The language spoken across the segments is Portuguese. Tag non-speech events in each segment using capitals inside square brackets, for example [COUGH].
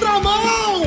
contramão!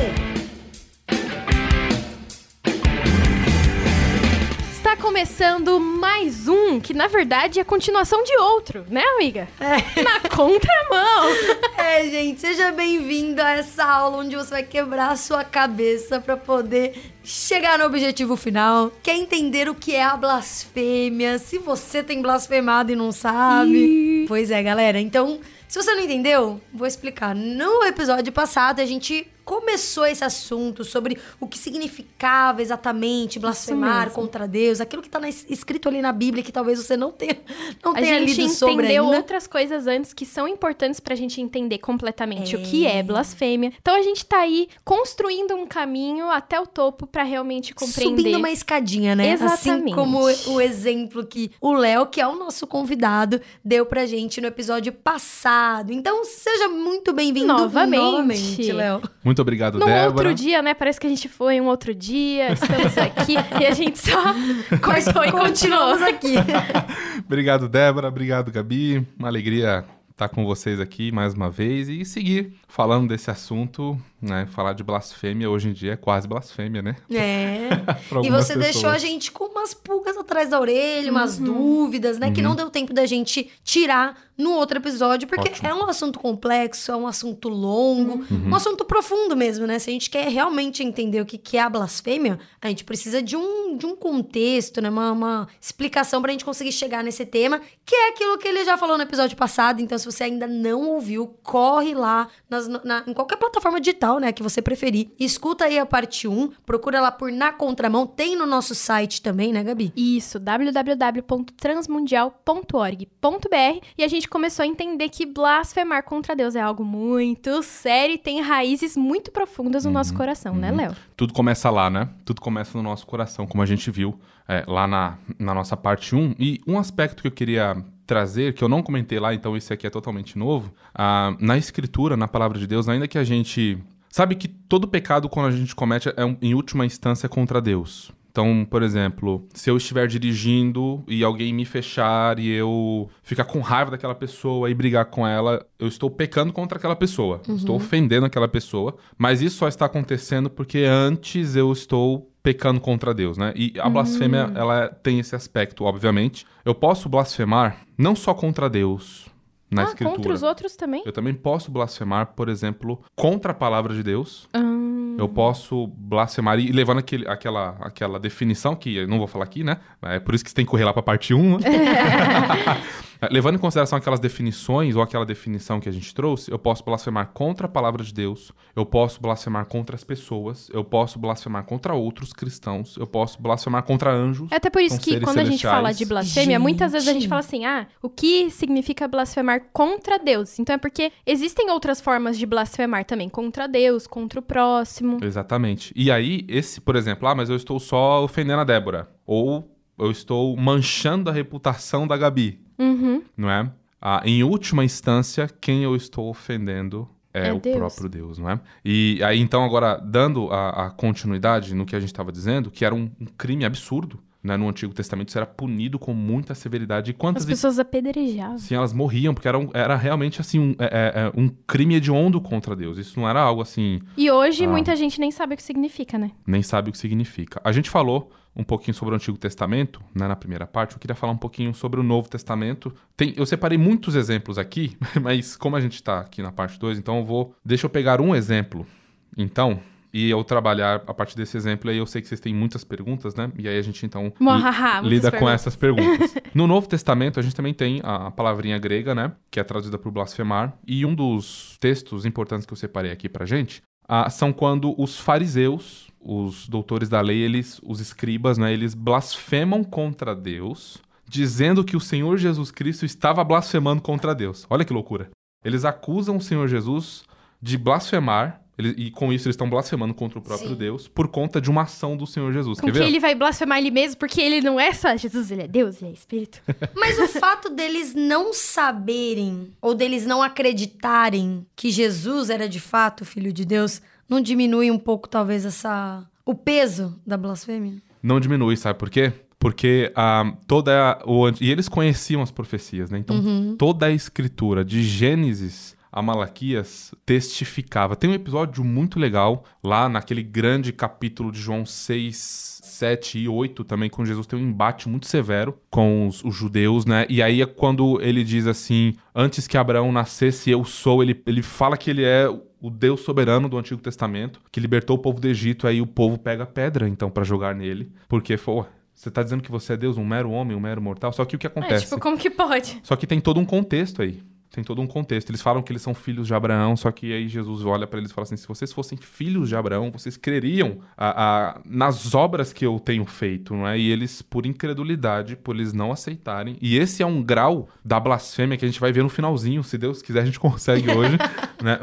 Está começando mais um, que na verdade é a continuação de outro, né, amiga? É. Na contramão! [LAUGHS] É, gente, seja bem-vindo a essa aula onde você vai quebrar a sua cabeça pra poder chegar no objetivo final. Quer entender o que é a blasfêmia? Se você tem blasfemado e não sabe. Pois é, galera. Então, se você não entendeu, vou explicar. No episódio passado, a gente começou esse assunto sobre o que significava exatamente blasfemar contra Deus, aquilo que tá na- escrito ali na Bíblia que talvez você não tenha, não A tenha gente lido sobre entendeu ainda. outras coisas antes que são importantes pra gente entender completamente É. o que é blasfêmia. Então a gente tá aí construindo um caminho até o topo pra realmente compreender. Subindo uma escadinha, né? Assim Exatamente. como o exemplo que o Léo, que é o nosso convidado, deu pra gente no episódio passado. Então, seja muito bem-vindo Novamente. novamente, Léo. Muito obrigado, Num Débora. outro dia, né? Parece que a gente foi um outro dia, estamos aqui [LAUGHS] e a gente só [LAUGHS] cortou e continuou. Continuamos aqui. [LAUGHS] Obrigado, Débora. Obrigado, Gabi. Uma alegria estar com vocês aqui mais uma vez e seguir falando desse assunto, né? Falar de blasfêmia hoje em dia é quase blasfêmia, né? É. [LAUGHS] E você deixou a pessoas. gente com umas pulgas atrás da orelha, umas Uhum. dúvidas, né? Que Uhum. não deu tempo da gente tirar no outro episódio, porque Ótimo. é um assunto complexo, é um assunto longo, Uhum. um assunto profundo mesmo, né? Se a gente quer realmente entender o que que é a blasfêmia, a gente precisa de um, de um contexto, né? Uma, uma explicação pra gente conseguir chegar nesse tema, que é aquilo que ele já falou no episódio passado. Então, se você ainda não ouviu, corre lá nas- na- em qualquer plataforma digital, né? Que você preferir. Escuta aí a parte 1, procura lá por Na Contramão. Tem no nosso site também, né, Gabi? Isso, www.transmundial.org.br e a gente começou a entender que blasfemar contra Deus é algo muito sério e tem raízes muito profundas no nosso coração, né, Léo? Tudo começa lá, né? Tudo começa no nosso coração, como a gente viu é, lá na, na nossa parte 1. E um aspecto que eu queria trazer, que eu não comentei lá, então esse aqui é totalmente novo. ah, na escritura, na palavra de Deus, ainda que a gente... Sabe que todo pecado, quando a gente comete, é em última instância contra Deus. Então, por exemplo, se eu estiver dirigindo e alguém me fechar e eu ficar com raiva daquela pessoa e brigar com ela, eu estou pecando contra aquela pessoa. Estou ofendendo aquela pessoa. Mas isso só está acontecendo porque antes eu estou pecando contra Deus, né? E a blasfêmia, ela tem esse aspecto, obviamente. Eu posso blasfemar não só contra Deus na ah, escritura. contra os outros também? Eu também posso blasfemar, por exemplo, contra a palavra de Deus. Hum, Eu posso blasfemar e levando aquele, aquela, aquela definição que eu não vou falar aqui, né? É por isso que você tem que correr lá pra parte 1. [LAUGHS] [LAUGHS] né? levando em consideração aquelas definições ou aquela definição que a gente trouxe, eu posso blasfemar contra a palavra de Deus, eu posso blasfemar contra as pessoas, eu posso blasfemar contra outros cristãos, eu posso blasfemar contra anjos. É até por isso que quando a gente celestiais. fala de blasfêmia, muitas vezes a gente Gente. fala assim: ah, o que significa blasfemar contra Deus? Então é porque existem outras formas de blasfemar também, contra Deus, contra o próximo. Exatamente. E aí, esse, por exemplo, ah, mas eu estou só ofendendo a Débora. Ou eu estou manchando a reputação da Gabi. Uhum. não é? Ah, em última instância, quem eu estou ofendendo é, É o Deus. próprio Deus, não é? E aí, então, agora, dando a, a continuidade no que a gente estava dizendo, que era um, um crime absurdo, né? No Antigo Testamento, isso era punido com muita severidade. E quantas As pessoas apedrejavam. Sim, elas morriam, porque era, um- era realmente assim um, é- é- é um crime hediondo contra Deus. Isso não era algo assim, E hoje Ah. muita gente nem sabe o que significa, né? nem sabe o que significa. A gente falou um pouquinho sobre o Antigo Testamento, né, na primeira parte. Eu queria falar um pouquinho sobre o Novo Testamento. Tem, eu separei muitos exemplos aqui, [LAUGHS] mas como a gente está aqui na parte 2, então eu vou. Deixa eu pegar um exemplo, então, e eu trabalhar a partir desse exemplo. Aí eu sei que vocês têm muitas perguntas, né? E aí a gente então. muitas lida com perguntas. essas perguntas. [LAUGHS] no Novo Testamento, a gente também tem a, a palavrinha grega, né? Que é traduzida por blasfemar. E um dos textos importantes que eu separei aqui pra gente ah, são quando os fariseus, os doutores da lei, eles, os escribas, né? Eles blasfemam contra Deus, dizendo que o Senhor Jesus Cristo estava blasfemando contra Deus. Olha que loucura. Eles acusam o Senhor Jesus de blasfemar. Ele- e com isso eles estão blasfemando contra o próprio Sim. Deus por conta de uma ação do Senhor Jesus. Com Quer que ver? ele vai blasfemar ele mesmo, porque ele não é só Jesus, ele é Deus, ele é Espírito. [LAUGHS] Mas o fato deles não saberem ou deles não acreditarem que Jesus era de fato o filho de Deus não diminui um pouco talvez essa o peso da blasfêmia? Não diminui, sabe por quê? Porque ah, toda a- o, e eles conheciam as profecias, né? Então Uhum. toda a escritura de Gênesis a Malaquias testificava. Tem um episódio muito legal lá naquele grande capítulo de João 6, 7 e 8 também, com Jesus tem um embate muito severo com os, os judeus, né? E aí é quando ele diz assim: Antes que Abraão nascesse, eu sou. Ele, ele fala que ele é o Deus soberano do Antigo Testamento, que libertou o povo do Egito, aí o povo pega pedra, então, para jogar nele. Porque, pô, você tá dizendo que você é Deus, um mero homem, um mero mortal? Só que o que É, acontece? tipo, como que pode? Só que tem todo um contexto aí. Tem todo um contexto. Eles falam que eles são filhos de Abraão, só que aí Jesus olha para eles e fala assim: se vocês fossem filhos de Abraão, vocês creriam a- a- nas obras que eu tenho feito, não é? E eles, por incredulidade, por eles não aceitarem. E esse é um grau da blasfêmia que a gente vai ver no finalzinho. Se Deus quiser, a gente [LAUGHS] consegue hoje. né?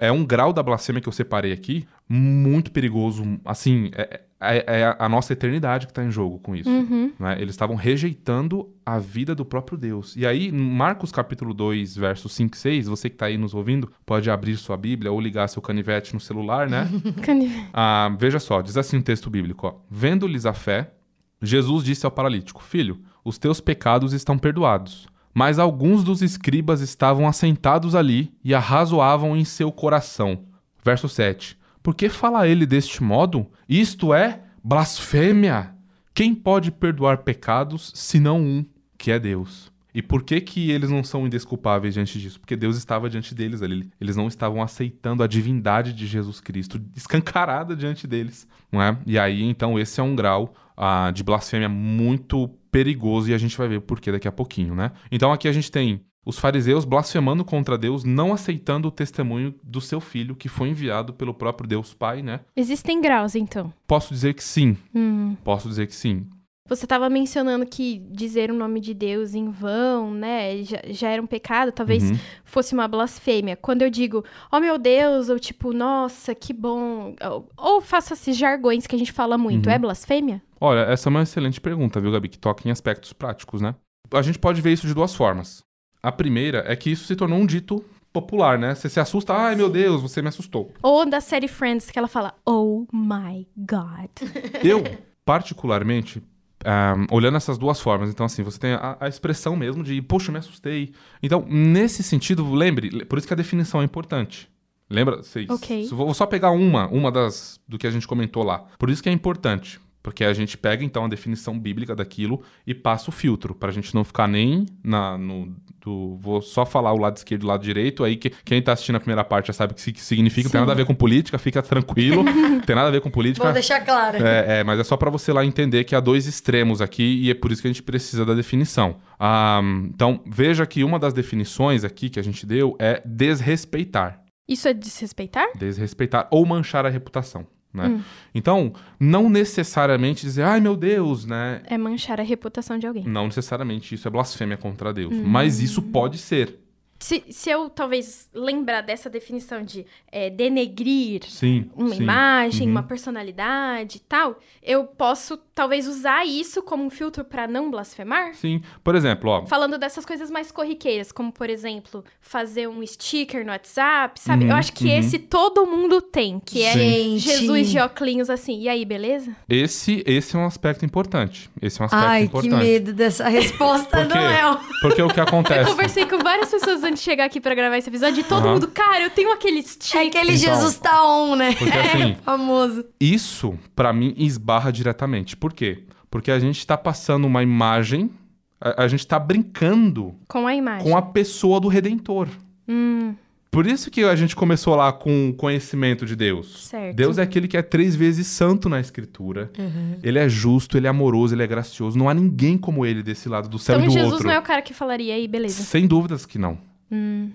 É, é um grau da blasfêmia que eu separei aqui muito perigoso. Assim, é, é- é a nossa eternidade que está em jogo com isso. né? Eles estavam rejeitando a vida do próprio Deus. E aí, em Marcos capítulo 2, versos 5 e 6, você que está aí nos ouvindo, pode abrir sua Bíblia ou ligar seu canivete no celular, né? [LAUGHS] Canivete. Ah, veja só, diz assim o texto bíblico: ó. Vendo-lhes a fé, Jesus disse ao paralítico: Filho, os teus pecados estão perdoados. Mas alguns dos escribas estavam assentados ali e arrazoavam em seu coração. Verso 7. Por que fala ele deste modo? Isto é blasfêmia. Quem pode perdoar pecados senão um, que é Deus? E por que que eles não são indesculpáveis diante disso? Porque Deus estava diante deles ali. Eles não estavam aceitando a divindade de Jesus Cristo escancarada diante deles, não é? E aí, então, esse é um grau ah, de blasfêmia muito perigoso e a gente vai ver o porquê daqui a pouquinho, né? Então aqui a gente tem os fariseus blasfemando contra Deus, não aceitando o testemunho do seu filho, que foi enviado pelo próprio Deus Pai, né? Existem graus, então. Posso dizer que sim. Hum. Posso dizer que sim. Você estava mencionando que dizer o nome de Deus em vão, né, já, já era um pecado, talvez Uhum. fosse uma blasfêmia. Quando eu digo, oh meu Deus, ou tipo, nossa, que bom, ou, ou faço esses jargões que a gente fala muito, Uhum. é blasfêmia? Olha, essa é uma excelente pergunta, viu, Gabi? Que toca em aspectos práticos, né? A gente pode ver isso de duas formas. A primeira é que isso se tornou um dito popular, né? Você se assusta, ai meu Deus, você me assustou. Ou da série Friends, que ela fala, oh my God. [LAUGHS] Eu, particularmente, ah, olhando essas duas formas, então assim, você tem a, a expressão mesmo de, poxa, me assustei. Então, nesse sentido, lembre, por isso que a definição é importante. Lembra? Vocês, Ok. Vou só pegar uma, uma das do que a gente comentou lá. Por isso que é importante. Porque a gente pega, então, a definição bíblica daquilo e passa o filtro, pra gente não ficar nem na, no. Do, vou só falar o lado esquerdo e o lado direito, aí que, quem tá assistindo a primeira parte já sabe o que que significa, não tem nada a ver com política, fica tranquilo, não [LAUGHS] tem nada a ver com política. Vou deixar claro. É, é, mas é só pra você lá entender que há dois extremos aqui e é por isso que a gente precisa da definição. Ah, então, veja que uma das definições aqui que a gente deu é desrespeitar. Isso é desrespeitar? Desrespeitar ou manchar a reputação. Né? Hum. Então, não necessariamente dizer, ai meu Deus, né? É manchar a reputação de alguém. Não necessariamente isso é blasfêmia contra Deus. Hum. Mas isso pode ser. Se, se eu talvez lembrar dessa definição de é, denegrir Sim. uma sim. imagem, Uhum. uma personalidade e tal, eu posso talvez usar isso como um filtro pra não blasfemar? Sim. Por exemplo, ó. Falando dessas coisas mais corriqueiras, como por exemplo, fazer um sticker no WhatsApp, sabe? Uhum, eu acho que uhum. esse todo mundo tem, que é Gente. Jesus de óculos assim. E aí, beleza? Esse, esse é um aspecto importante. Esse é um aspecto Ai, que importante. medo dessa resposta, Por quê? Noel. Porque o que Eu acontece. conversei com várias pessoas antes de chegar aqui pra gravar esse episódio e todo Aham. mundo, cara, eu tenho aquele É sticker. aquele Então. Jesus tá on, né? Porque assim, [LAUGHS] Famoso. Isso, pra mim, esbarra diretamente. Por quê? Porque a gente tá passando uma imagem, a, a gente tá brincando Com a imagem. com a pessoa do Redentor. Hum, Por isso que a gente começou lá com o conhecimento de Deus. certo. Deus é aquele que é três vezes santo na Escritura. Ele é justo, ele é amoroso, ele é gracioso. Não há ninguém como ele desse lado do céu Então e do Jesus outro. não é o cara que falaria aí, beleza. Sem dúvidas que não. Hum.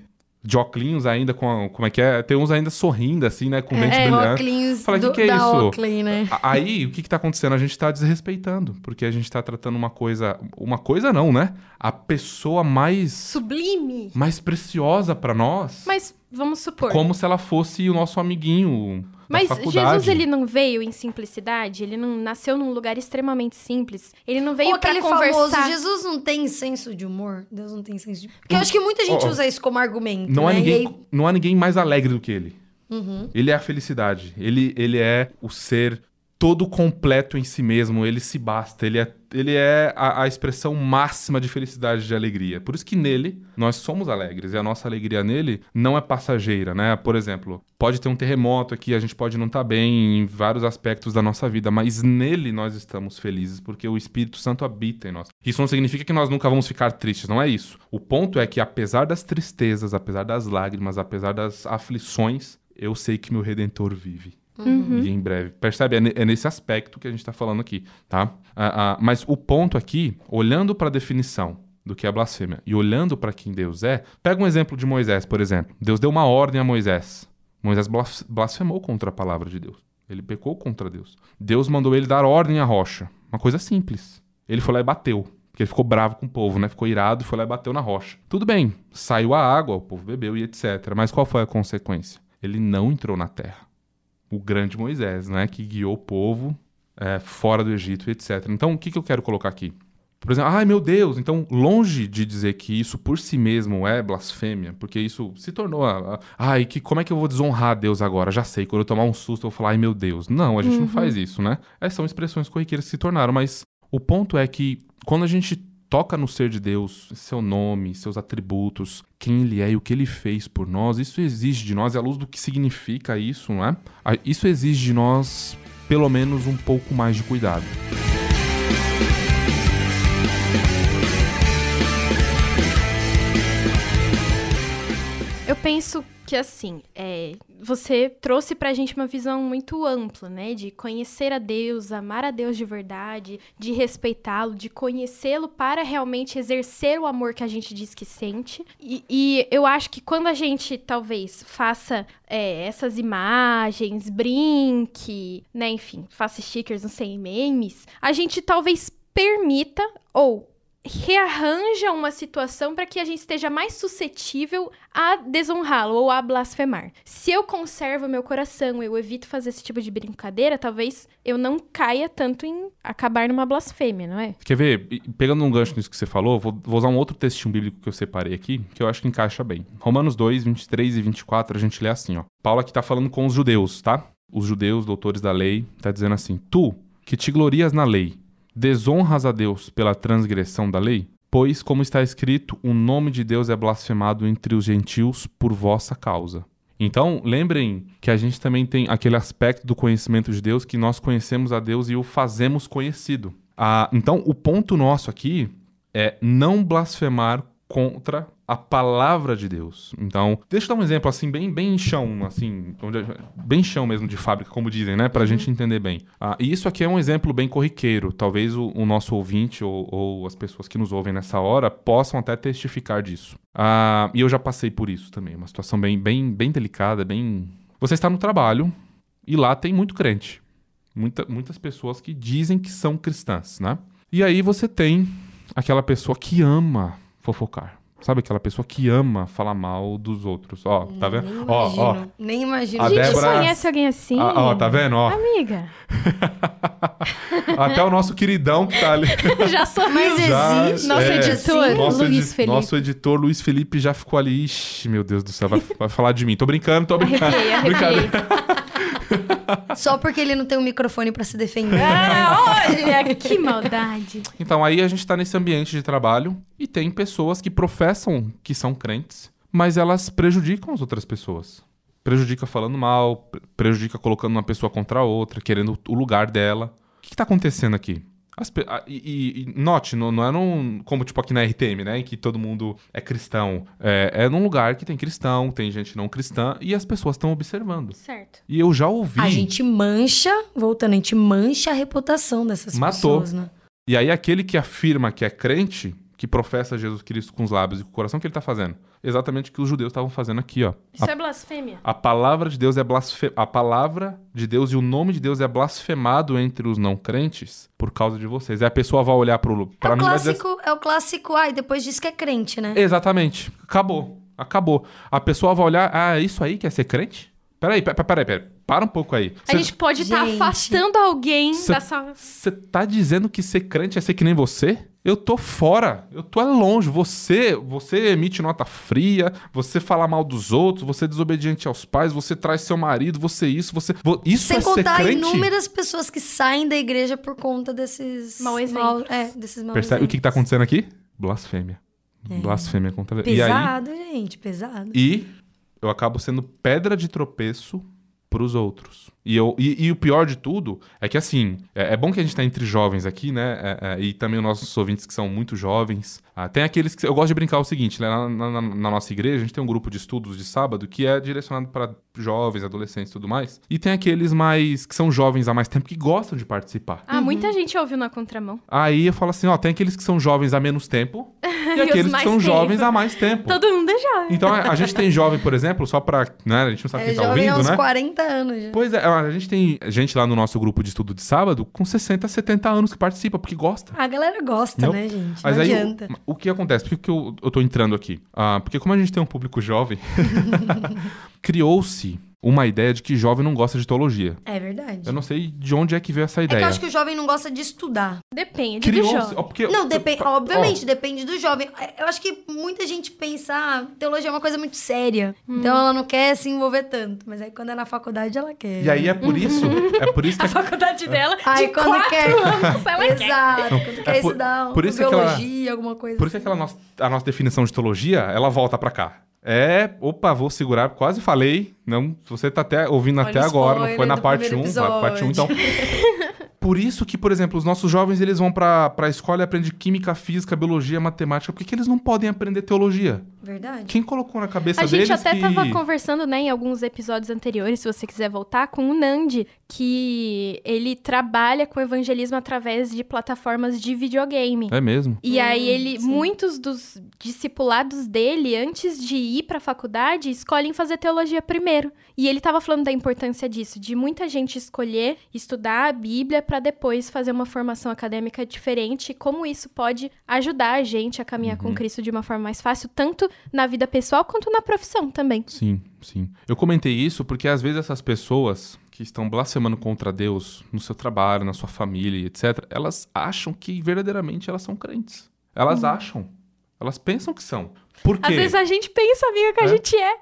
De óculos ainda com. como é que é? Tem uns ainda sorrindo, assim, né? Com dente É, brilhante. Fala, do, que que é isso? Oakley, né? Aí, o que que tá acontecendo? A gente tá desrespeitando, porque a gente tá tratando uma coisa... Uma coisa não, né? A pessoa mais... Sublime. Mais preciosa pra nós, Mas vamos supor. como se ela fosse o nosso amiguinho Mas. Jesus, ele não veio em simplicidade? Ele não nasceu num lugar extremamente simples? Ele não veio aquele conversar... famoso, Jesus não tem senso de humor? Deus não tem senso de humor. Porque eu acho que muita gente ó. usa isso como argumento, Não há, né? ninguém, E aí- não há ninguém mais alegre do que ele. Uhum. Ele é a felicidade. Ele, ele é o ser todo completo em si mesmo, ele se basta, ele é, ele é a, a expressão máxima de felicidade de alegria. Por isso que nele nós somos alegres e a nossa alegria nele não é passageira, né? Por exemplo, pode ter um terremoto aqui, a gente pode não estar bem em vários aspectos da nossa vida, mas nele nós estamos felizes porque o Espírito Santo habita em nós. Isso não significa que nós nunca vamos ficar tristes, não é isso. O ponto é que apesar das tristezas, apesar das lágrimas, apesar das aflições, eu sei que meu redentor vive. Uhum. E em breve. Percebe? É, é nesse aspecto que a gente está falando aqui, tá? Ah, ah, mas o ponto aqui, olhando para a definição do que é blasfêmia e olhando para quem Deus é, pega um exemplo de Moisés, por exemplo. Deus deu uma ordem a Moisés. Moisés blas- blasfemou contra a palavra de Deus. Ele pecou contra Deus. Deus mandou ele dar ordem à rocha. Uma coisa simples. Ele foi lá e bateu. Porque ele ficou bravo com o povo, né? Ficou irado e foi lá e bateu na rocha. Tudo bem, saiu a água, o povo bebeu e etc. Mas qual foi a consequência? Ele não entrou na terra o grande Moisés, né? Que guiou o povo é, fora do Egito, etc. Então, o que, que eu quero colocar aqui? Por exemplo, ai meu Deus, então, longe de dizer que isso por si mesmo é blasfêmia, porque isso se tornou. a- a- Ai, que, como é que eu vou desonrar Deus agora? Já sei, quando eu tomar um susto, eu vou falar, ai meu Deus. Não, a gente não faz isso, né? Essas são expressões corriqueiras que se tornaram, mas o ponto é que quando a gente toca no ser de Deus, seu nome, seus atributos, quem ele é e o que ele fez por nós, isso exige de nós, e à luz do que significa isso, não é? Ah, Isso exige de nós, pelo menos, um pouco mais de cuidado. Penso que assim, é, você trouxe pra gente uma visão muito ampla, né? De conhecer a Deus, amar a Deus de verdade, de respeitá-lo, de conhecê-lo para realmente exercer o amor que a gente diz que sente. E, e eu acho que quando a gente talvez faça é, essas imagens, brinque, né? Enfim, faça stickers, não sei, memes, a gente talvez permita ou rearranja uma situação para que a gente esteja mais suscetível a desonrá-lo ou a blasfemar. Se eu conservo meu coração, eu evito fazer esse tipo de brincadeira, talvez eu não caia tanto em acabar numa blasfêmia, não é? Quer ver? Pegando um gancho nisso que você falou, vou, vou usar um outro textinho bíblico que eu separei aqui, que eu acho que encaixa bem. Romanos 2, 23 e 24, a gente lê assim, ó. Paulo aqui tá falando com os judeus, tá? Os judeus, doutores da lei, tá dizendo assim: Tu, que te glorias na lei, desonras a Deus pela transgressão da lei? Pois, como está escrito, o nome de Deus é blasfemado entre os gentios por vossa causa. Então, lembrem que a gente também tem aquele aspecto do conhecimento de Deus que nós conhecemos a Deus e o fazemos conhecido. Ah, então, o ponto nosso aqui é não blasfemar contra a palavra de Deus. Então, deixa eu dar um exemplo assim, bem, bem chão, assim, bem chão mesmo de fábrica, como dizem, né? Pra gente entender bem. Ah, e isso aqui é um exemplo bem corriqueiro. Talvez o, o nosso ouvinte ou, ou as pessoas que nos ouvem nessa hora possam até testificar disso. Ah, e eu já passei por isso também. Uma situação bem, bem, bem delicada, bem. Você está no trabalho e lá tem muito crente. Muita, muitas pessoas que dizem que são cristãs, né? E aí você tem aquela pessoa que ama fofocar. Sabe aquela pessoa que ama falar mal dos outros? Ó, tá vendo? Nem Ó, ó. imagino. Nem imagino. A Gente, Débora- conhece alguém assim? Ah, ó, tá vendo? Ó, Amiga, [LAUGHS] até o nosso queridão que tá ali. [LAUGHS] já sou Já, existe. Nosso é, editor, nosso Luiz edi- Felipe. Nosso editor Luiz Felipe já ficou ali. Ixi, meu Deus do céu, vai, vai falar de mim. Tô brincando, tô brincando. Arrepiei, arrepiei. Só porque ele não tem um microfone pra se defender. Ah, olha, que maldade. Então, aí a gente tá nesse ambiente de trabalho e tem pessoas que professam que são crentes, mas elas prejudicam as outras pessoas. Prejudica falando mal, pre- prejudica colocando uma pessoa contra a outra, querendo o lugar dela. O que, que tá acontecendo aqui? As e, e- e note, não, não é num, como tipo aqui na RTM, né? Em que todo mundo é cristão. É, é num lugar que tem cristão, tem gente não cristã e as pessoas estão observando. Certo. E eu já ouvi. A gente mancha, voltando, a gente mancha a reputação dessas Matou. pessoas, né? E aí aquele que afirma que é crente, que professa Jesus Cristo com os lábios e com o coração, o que ele tá fazendo? Exatamente o que os judeus estavam fazendo aqui, ó. Isso é blasfêmia. A palavra de Deus é blasfe... a palavra de Deus e o nome de Deus é blasfemado entre os não crentes por causa de vocês. Aí a pessoa vai olhar pro É para o mim vai dizer clássico, é o clássico, ai, depois diz que é crente, né? Exatamente. Acabou. Acabou. A pessoa vai olhar, ah, é isso aí que é ser crente? Peraí, pe- pe- peraí, peraí. Para um pouco aí. A gente pode estar Gente. afastando alguém Cê- dessa. Você tá dizendo que ser crente é ser que nem você? Eu tô fora, eu tô é longe. Você, você emite nota fria, você fala mal dos outros, você é desobediente aos pais, você traz seu marido, você isso, você. vo- Isso Sem é ser contar inúmeras pessoas que saem da igreja por conta desses Mau mal- exemplos. é, desses maus Percebe o que, que tá exemplos. acontecendo aqui? Blasfêmia. Blasfêmia contra Deus. E aí, Pesado, gente, pesado. E eu acabo sendo pedra de tropeço pros outros. E, eu, e, e o pior de tudo é que, assim, é, é bom que a gente tá entre jovens aqui, né? É, é, e também os nossos ouvintes que são muito jovens. Ah, tem aqueles que. Eu gosto de brincar o seguinte, né? Na, na- na nossa igreja, a gente tem um grupo de estudos de sábado que é direcionado para jovens, adolescentes e tudo mais. E tem aqueles mais. que são jovens há mais tempo que gostam de participar. Ah, muita gente ouviu na contramão. Aí eu falo assim, ó, tem aqueles que são jovens há menos tempo [LAUGHS] e, aqueles que são tempo. jovens há mais tempo. Todo mundo é jovem. Então a, a gente tem jovem, por exemplo, só pra. Né, a gente não sabe É quem tá jovem ouvindo, uns né? 40 anos já. Pois é, a gente tem gente lá no nosso grupo de estudo de sábado com 60, 70 anos que participa, porque gosta. A galera gosta, Não. né, gente? Mas não aí, adianta. o, o que acontece? Por que, que eu, eu tô entrando aqui? Ah, porque como a gente tem um público jovem, [LAUGHS] criou-se uma ideia de que jovem não gosta de teologia. É verdade. Eu não sei de onde é que veio essa É que ideia. eu acho que o jovem não gosta de estudar. Depende do jovem. ó, porque- Não, depende. ó, Obviamente, depende do jovem. É, Eu acho que muita gente pensa, ah, teologia é uma coisa muito séria. Hum. Então ela não quer se envolver tanto. Mas aí quando é na faculdade, ela quer. E aí é por isso, é por isso [LAUGHS] que A faculdade dela, Aí de quando quatro quer- anos, ela [LAUGHS] quer. Exato. Quando quer É por- estudar por isso que aquela- biologia, alguma coisa Por isso que assim. aquela nossa, a nossa definição de teologia, ela volta pra cá. É, opa, vou segurar, quase falei. Não, você tá até ouvindo Olha até agora, não foi na parte primeiro 1, um, parte 1, então. episódio. Por isso que, por exemplo, os nossos jovens, eles vão pra, pra escola e aprendem química, física, biologia, matemática. Por que, que eles não podem aprender teologia? Verdade. Quem colocou na cabeça A gente até que... tava conversando, né, em alguns episódios anteriores, se você quiser voltar, com o Nandi, que ele trabalha com evangelismo através de plataformas de videogame. É mesmo. E Hum, aí ele, sim. muitos dos discipulados dele, antes de ir pra faculdade, escolhem fazer teologia primeiro. E ele tava falando da importância disso, de muita gente escolher estudar a Bíblia pra depois fazer uma formação acadêmica diferente, e como isso pode ajudar a gente a caminhar Uhum. com Cristo de uma forma mais fácil, tanto na vida pessoal quanto na profissão também. Sim, sim. Eu comentei isso porque às vezes essas pessoas que estão blasfemando contra Deus no seu trabalho, na sua família, etc., elas acham que verdadeiramente elas são crentes. Elas acham. Elas pensam que são. Por quê? Às vezes a gente pensa, amiga, que a É. gente é.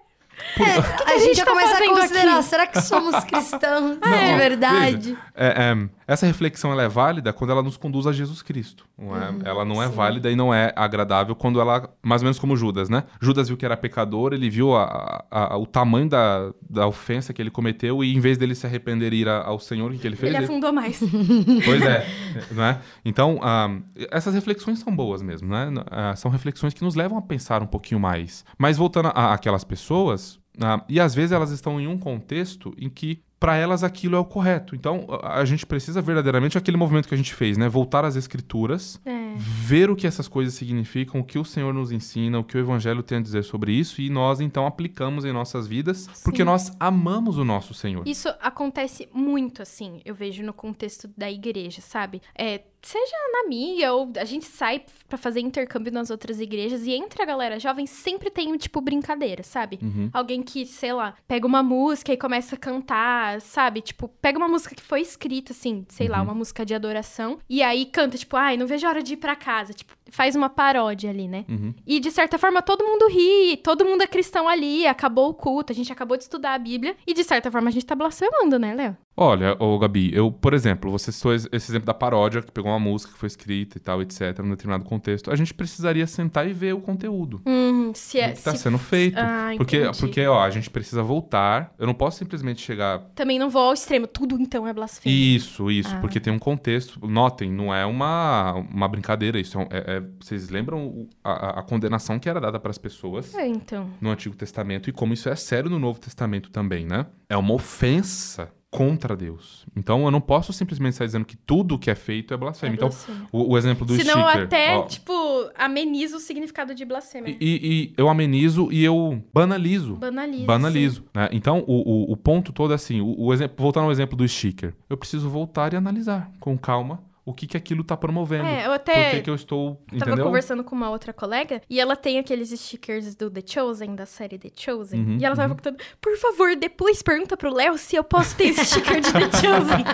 Por- A, a gente gente já tá começa a considerar, aqui? será que somos [LAUGHS] cristãos Não, de ó, verdade? veja, é, é, essa reflexão ela é válida quando ela nos conduz a Jesus Cristo. Não é? ela não é válida e não é agradável quando ela. Mais ou menos como Judas, né? Judas viu que era pecador, ele viu a- a- a- o tamanho da, da ofensa que ele cometeu e em vez dele se arrepender e ir ao Senhor, o que ele fez? Ele Ele- afundou mais. [LAUGHS] Pois é, [LAUGHS] não é? Então, ah, essas reflexões são boas mesmo, né? Ah, são reflexões que nos levam a pensar um pouquinho mais. Mas voltando àquelas pessoas, ah, e às vezes elas estão em um contexto em que para elas aquilo é o correto. Então, a gente precisa verdadeiramente aquele movimento que a gente fez, né? Voltar às escrituras, É. ver o que essas coisas significam, o que o Senhor nos ensina, o que o evangelho tem a dizer sobre isso e nós então aplicamos em nossas vidas, porque Sim. nós amamos o nosso Senhor. Isso acontece muito, assim, eu vejo no contexto da igreja, sabe? É, seja na minha, ou a gente sai pra fazer intercâmbio nas outras igrejas, e entre a galera jovem sempre tem, tipo, brincadeira, sabe? Uhum. Alguém que, sei lá, pega uma música e começa a cantar, sabe? Tipo, pega uma música que foi escrita, assim, sei lá, Uhum. uma música de adoração, e aí canta, tipo, ai, não vejo a hora de ir pra casa. Tipo, faz uma paródia ali, né? Uhum. E de certa forma todo mundo ri, todo mundo é cristão ali, acabou o culto, a gente acabou de estudar a Bíblia, e de certa forma a gente tá blasfemando, né, Léo? Olha, ô Gabi, eu, por exemplo, você citou esse exemplo da paródia, que pegou uma música que foi escrita e tal, etc., num determinado contexto. A gente precisaria sentar e ver o conteúdo. Hum, se é. que está se- sendo feito. Ah, porque, entendi. porque, ó, a gente precisa voltar. Eu não posso simplesmente chegar. Também não vou ao extremo, tudo então é blasfêmia. Isso, isso, Ah. porque tem um contexto. Notem, não é uma, uma brincadeira isso. é é- é- vocês lembram a, a condenação que era dada para as pessoas É, então. no Antigo Testamento e como isso é sério no Novo Testamento também, né? É uma ofensa contra Deus. Então eu não posso simplesmente sair dizendo que tudo que é feito é blasfêmia. É então, o, o exemplo do Senão eu sticker. até, ó, tipo, amenizo o significado de blasfêmia. e, e eu amenizo e eu banalizo. Banaliza. Banalizo. né? Então, o, o, o ponto todo é assim: o, o exemplo, voltando ao exemplo do sticker, eu preciso voltar e analisar com calma o que, que aquilo tá promovendo. É, eu Por até que, que eu estou. tava Entendeu? conversando com uma outra colega e ela tem aqueles stickers do The Chosen, da série The Chosen. Uhum, e ela tava perguntando, por favor, depois pergunta pro Léo se eu posso ter esse sticker de The [LAUGHS] Chosen.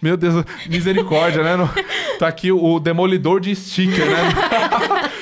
Meu Deus, misericórdia, né? No- Tá aqui o demolidor de sticker, né? [LAUGHS]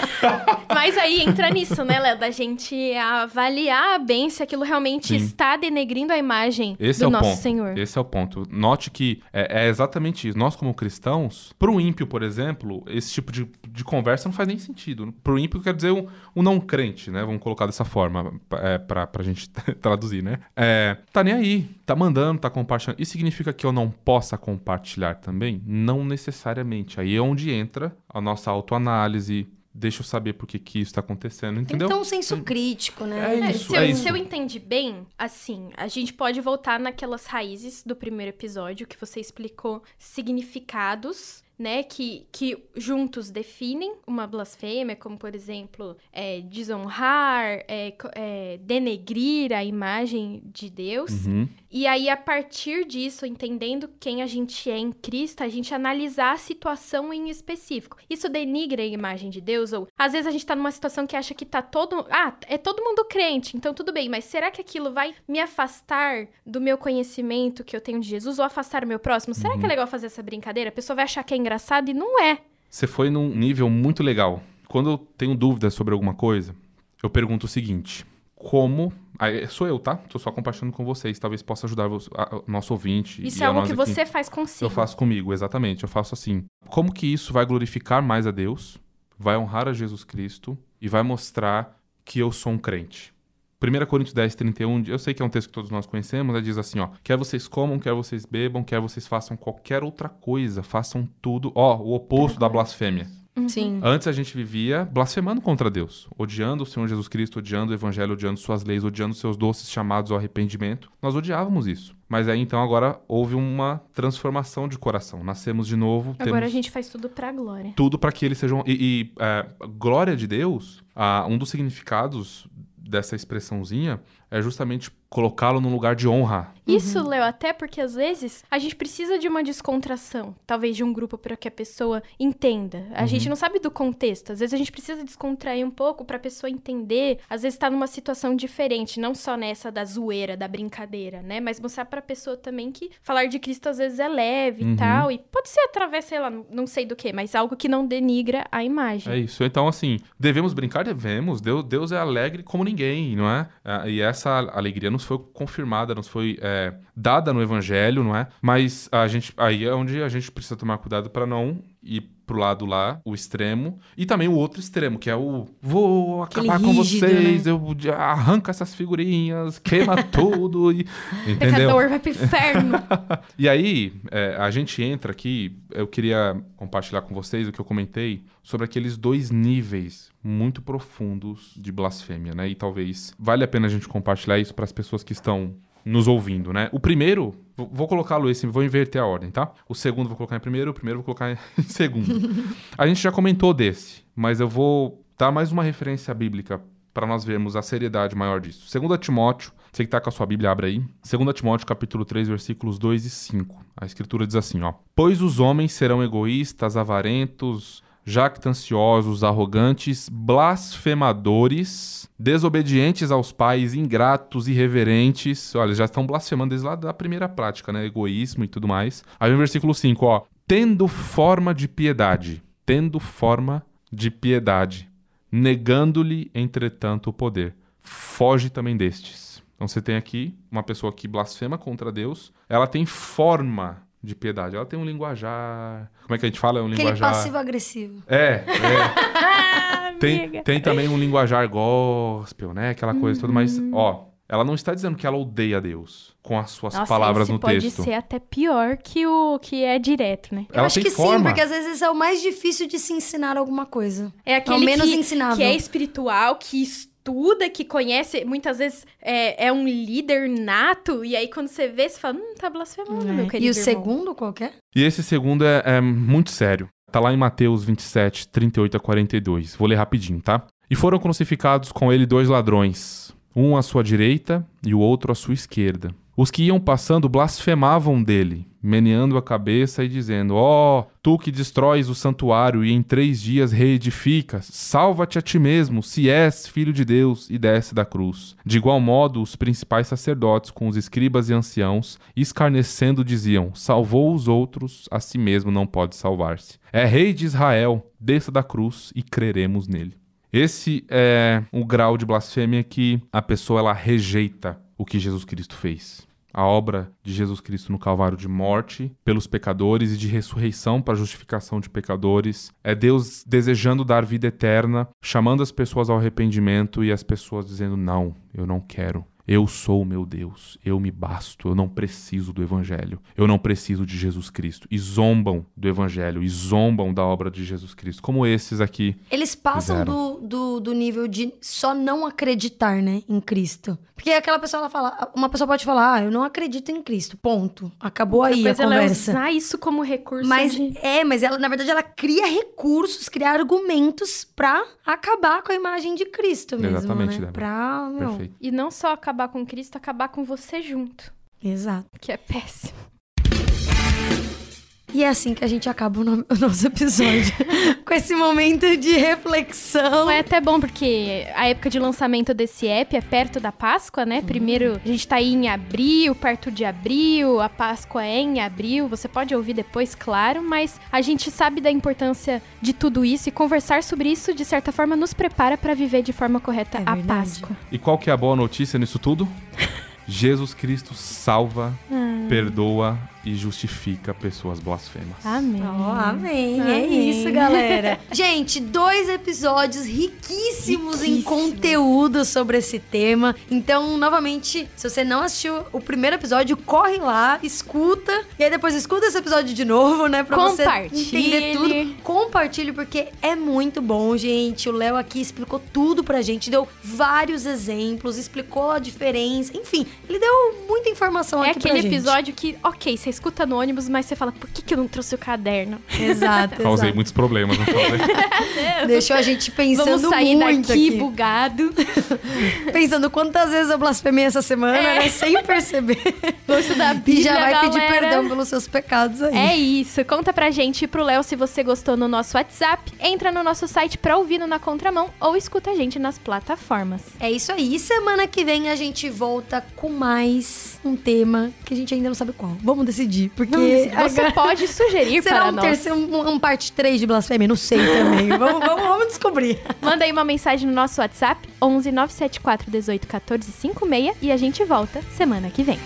Mas aí entra nisso, né, Léo? Da gente avaliar bem se aquilo realmente Sim. está denegrindo a imagem Esse do é o nosso ponto. Senhor. Esse é o ponto. Note que é, é exatamente isso. Nós, como cristãos, pro ímpio, por exemplo, esse tipo de, de conversa não faz nem sentido. Pro ímpio quer dizer um, um não crente, né? Vamos colocar dessa forma é, pra, pra gente [LAUGHS] traduzir, né? É, tá nem aí. Tá mandando, tá compartilhando. Isso significa que eu não possa compartilhar também? Não necessariamente. Aí é onde entra a nossa autoanálise. Deixa eu saber por que, que isso tá acontecendo, entendeu? ter um senso crítico, né? É É, isso, se, eu, é isso. se eu entendi bem, assim, a gente pode voltar naquelas raízes do primeiro episódio que você explicou significados, né, que, que juntos definem uma blasfêmia, como por exemplo, é, desonrar, é, é, denegrir a imagem de Deus. Uhum. E aí, a partir disso, entendendo quem a gente é em Cristo, a gente analisar a situação em específico. Isso denigra a imagem de Deus? Ou às vezes a gente tá numa situação que acha que tá todo. Ah, é todo mundo crente, então tudo bem, mas será que aquilo vai me afastar do meu conhecimento que eu tenho de Jesus ou afastar o meu próximo? Será que é legal fazer essa brincadeira? A pessoa vai achar que é engraçado e não é. Você foi num nível muito legal. Quando eu tenho dúvidas sobre alguma coisa, eu pergunto o seguinte: como. Aí, sou eu, tá? Tô só compartilhando com vocês. Talvez possa ajudar o nosso ouvinte. Isso e é algo que aqui. você faz consigo. Eu faço comigo, exatamente. Eu faço assim. Como que isso vai glorificar mais a Deus, vai honrar a Jesus Cristo e vai mostrar que eu sou um crente? 1 Coríntios 10, 31, eu sei que é um texto que todos nós conhecemos, ela diz assim, ó, quer vocês comam, quer vocês bebam, quer vocês façam qualquer outra coisa, façam tudo, ó, o oposto da blasfêmia. Sim. Antes a gente vivia blasfemando contra Deus, odiando o Senhor Jesus Cristo, odiando o Evangelho, odiando suas leis, odiando seus doces chamados ao arrependimento. Nós odiávamos isso. Mas aí então agora houve uma transformação de coração. Nascemos de novo, Agora temos a gente faz tudo pra glória. tudo para que eles sejam. E, e, é, glória de Deus, ah, um dos significados dessa expressãozinha é justamente colocá-lo num lugar de honra. Isso, Léo, até porque às vezes a gente precisa de uma descontração, talvez de um grupo para que a pessoa entenda. A gente não sabe do contexto, às vezes a gente precisa descontrair um pouco para a pessoa entender, às vezes tá numa situação diferente, não só nessa da zoeira, da brincadeira, né? Mas mostrar para a pessoa também que falar de Cristo às vezes é leve Uhum. e tal, e pode ser através, sei lá, não sei do que, mas algo que não denigra a imagem. É isso. Então, assim, devemos brincar? Devemos. Deus, Deus é alegre como ninguém, não é? Ah, E essa alegria nos foi confirmada, nos foi é, dada no Evangelho, não é? Mas a gente, aí é onde a gente precisa tomar cuidado para não ir pro lado lá, o extremo, e também o outro extremo, que é o vou Aquele acabar com rígido, vocês, eu arranco essas figurinhas, queima [LAUGHS] tudo, e, entendeu? Pecador vai pro inferno. [LAUGHS] E aí, é, a gente entra aqui, eu queria compartilhar com vocês o que eu comentei sobre aqueles dois níveis muito profundos de blasfêmia, né? E talvez vale a pena a gente compartilhar isso para as pessoas que estão nos ouvindo, né? O primeiro, vou- colocá-lo esse, vou inverter a ordem, tá? O segundo vou colocar em primeiro, o primeiro vou colocar [LAUGHS] em segundo. a gente já comentou desse, mas eu vou dar mais uma referência bíblica para nós vermos a seriedade maior disso. 2 Timóteo, você que tá com a sua Bíblia, abre aí. 2 Timóteo, capítulo 3, versículos 2 e 5. A escritura diz assim, ó. Pois os homens serão egoístas, avarentos, jactanciosos, arrogantes, blasfemadores, desobedientes aos pais, ingratos, irreverentes. Olha, já estão blasfemando desde lá da primeira prática, né? Egoísmo e tudo mais. Aí vem o versículo 5, ó. Tendo forma de piedade. Tendo forma de piedade. Negando-lhe, entretanto, o poder. Foge também destes. Então você tem aqui uma pessoa que blasfema contra Deus. Ela tem forma de piedade. Ela tem um linguajar. Como é que a gente fala? É um Aquele linguajar. passivo-agressivo. É, é. [LAUGHS] Ah, Tem, tem também um linguajar gospel, né? Aquela coisa toda, mas, ó, ela não está dizendo que ela odeia Deus com as suas Nossa, palavras no pode texto. ser até pior que o que é direto, né? Eu Ela acho tem que sim, forma. porque às vezes é o mais difícil de se ensinar alguma coisa. É aquele menos que, ensinável. que é espiritual, que estuda, que conhece, muitas vezes é, é um líder nato, e aí quando você vê, você fala, hum, tá blasfemando, meu querido É. E o irmão. segundo, qual que é? E esse segundo é, é muito sério. Tá lá em Mateus 27, 38 a 42. Vou ler rapidinho, tá? E foram crucificados com ele dois ladrões, um à sua direita e o outro à sua esquerda. Os que iam passando blasfemavam dele, meneando a cabeça e dizendo: Ó, oh, tu que destróis o santuário e em três dias reedificas, salva-te a ti mesmo, se és filho de Deus, e desce da cruz. De igual modo, os principais sacerdotes, com os escribas e anciãos, escarnecendo, diziam: Salvou os outros, a si mesmo não pode salvar-se. É rei de Israel, desça da cruz e creremos nele. Esse é o grau de blasfêmia que a pessoa ela rejeita o que Jesus Cristo fez a obra de Jesus Cristo no Calvário de morte pelos pecadores e de ressurreição para justificação de pecadores. É Deus desejando dar vida eterna, chamando as pessoas ao arrependimento e as pessoas dizendo: Não, eu não quero. Eu sou o meu Deus, eu me basto, eu não preciso do Evangelho, eu não preciso de Jesus Cristo. E zombam do Evangelho, e zombam da obra de Jesus Cristo, como esses aqui. Eles passam do, do, do, nível de só não acreditar, né, em Cristo. Porque aquela pessoa, ela fala, uma pessoa pode falar, ah, eu não acredito em Cristo, ponto. Acabou Outra aí a conversa. Ela usar isso como recurso. Mas de... é, mas ela, na verdade, ela cria recursos, cria argumentos para acabar com a imagem de Cristo mesmo, Exatamente, né? Pra, meu... Perfeito. E não só acabar acabar com Cristo, acabar com você junto. Exato. Que é péssimo. E é assim que a gente acaba o, nosso episódio. [LAUGHS] com esse momento de reflexão. É até bom, porque a época de lançamento desse app é perto da Páscoa, né? Uhum. Primeiro, a gente tá aí em abril, perto de abril, a Páscoa é em abril. Você pode ouvir depois, claro, mas a gente sabe da importância de tudo isso e conversar sobre isso, de certa forma, nos prepara para viver de forma correta é a Páscoa. E qual que é a boa notícia nisso tudo? [LAUGHS] Jesus Cristo salva, ah. perdoa e justifica pessoas blasfemas. Amém. Oh, amém. É amém. É isso, galera. [LAUGHS] Gente, dois episódios riquíssimos Riquíssimo. em conteúdo sobre esse tema. Então, novamente, se você não assistiu o primeiro episódio, corre lá, escuta. E aí depois escuta esse episódio de novo, né? Pra você entender tudo. Compartilhe, porque é muito bom, gente. O Léo aqui explicou tudo pra gente, deu vários exemplos, explicou a diferença. Enfim, ele deu muita informação é aqui pra gente. É aquele episódio que, ok, vocês escuta no ônibus, mas você fala, por que, que eu não trouxe o caderno? [LAUGHS] Exato. Causei muitos problemas, não falei? [LAUGHS] Deixou a gente pensando Vamos sair muito daqui aqui. bugado. [LAUGHS] pensando quantas vezes eu blasfemei essa semana, é. né? Sem perceber. Vou estudar a Bíblia, E já vai galera. pedir perdão pelos seus pecados aí. É isso. Conta pra gente e pro Léo se você gostou no nosso WhatsApp. Entra no nosso site pra ouvir no Na Contramão ou escuta a gente nas plataformas. É isso aí. Semana que vem a gente volta com mais um tema que a gente ainda não sabe qual. Vamos decidir decidir, porque... Você pode [LAUGHS] sugerir Será para um nós. Terceiro, um, um parte 3 de blasfêmia? Não sei também. [LAUGHS] vamos, vamos, vamos, descobrir. Manda aí uma mensagem no nosso WhatsApp, 11 974 18 14 56 e a gente volta semana que vem.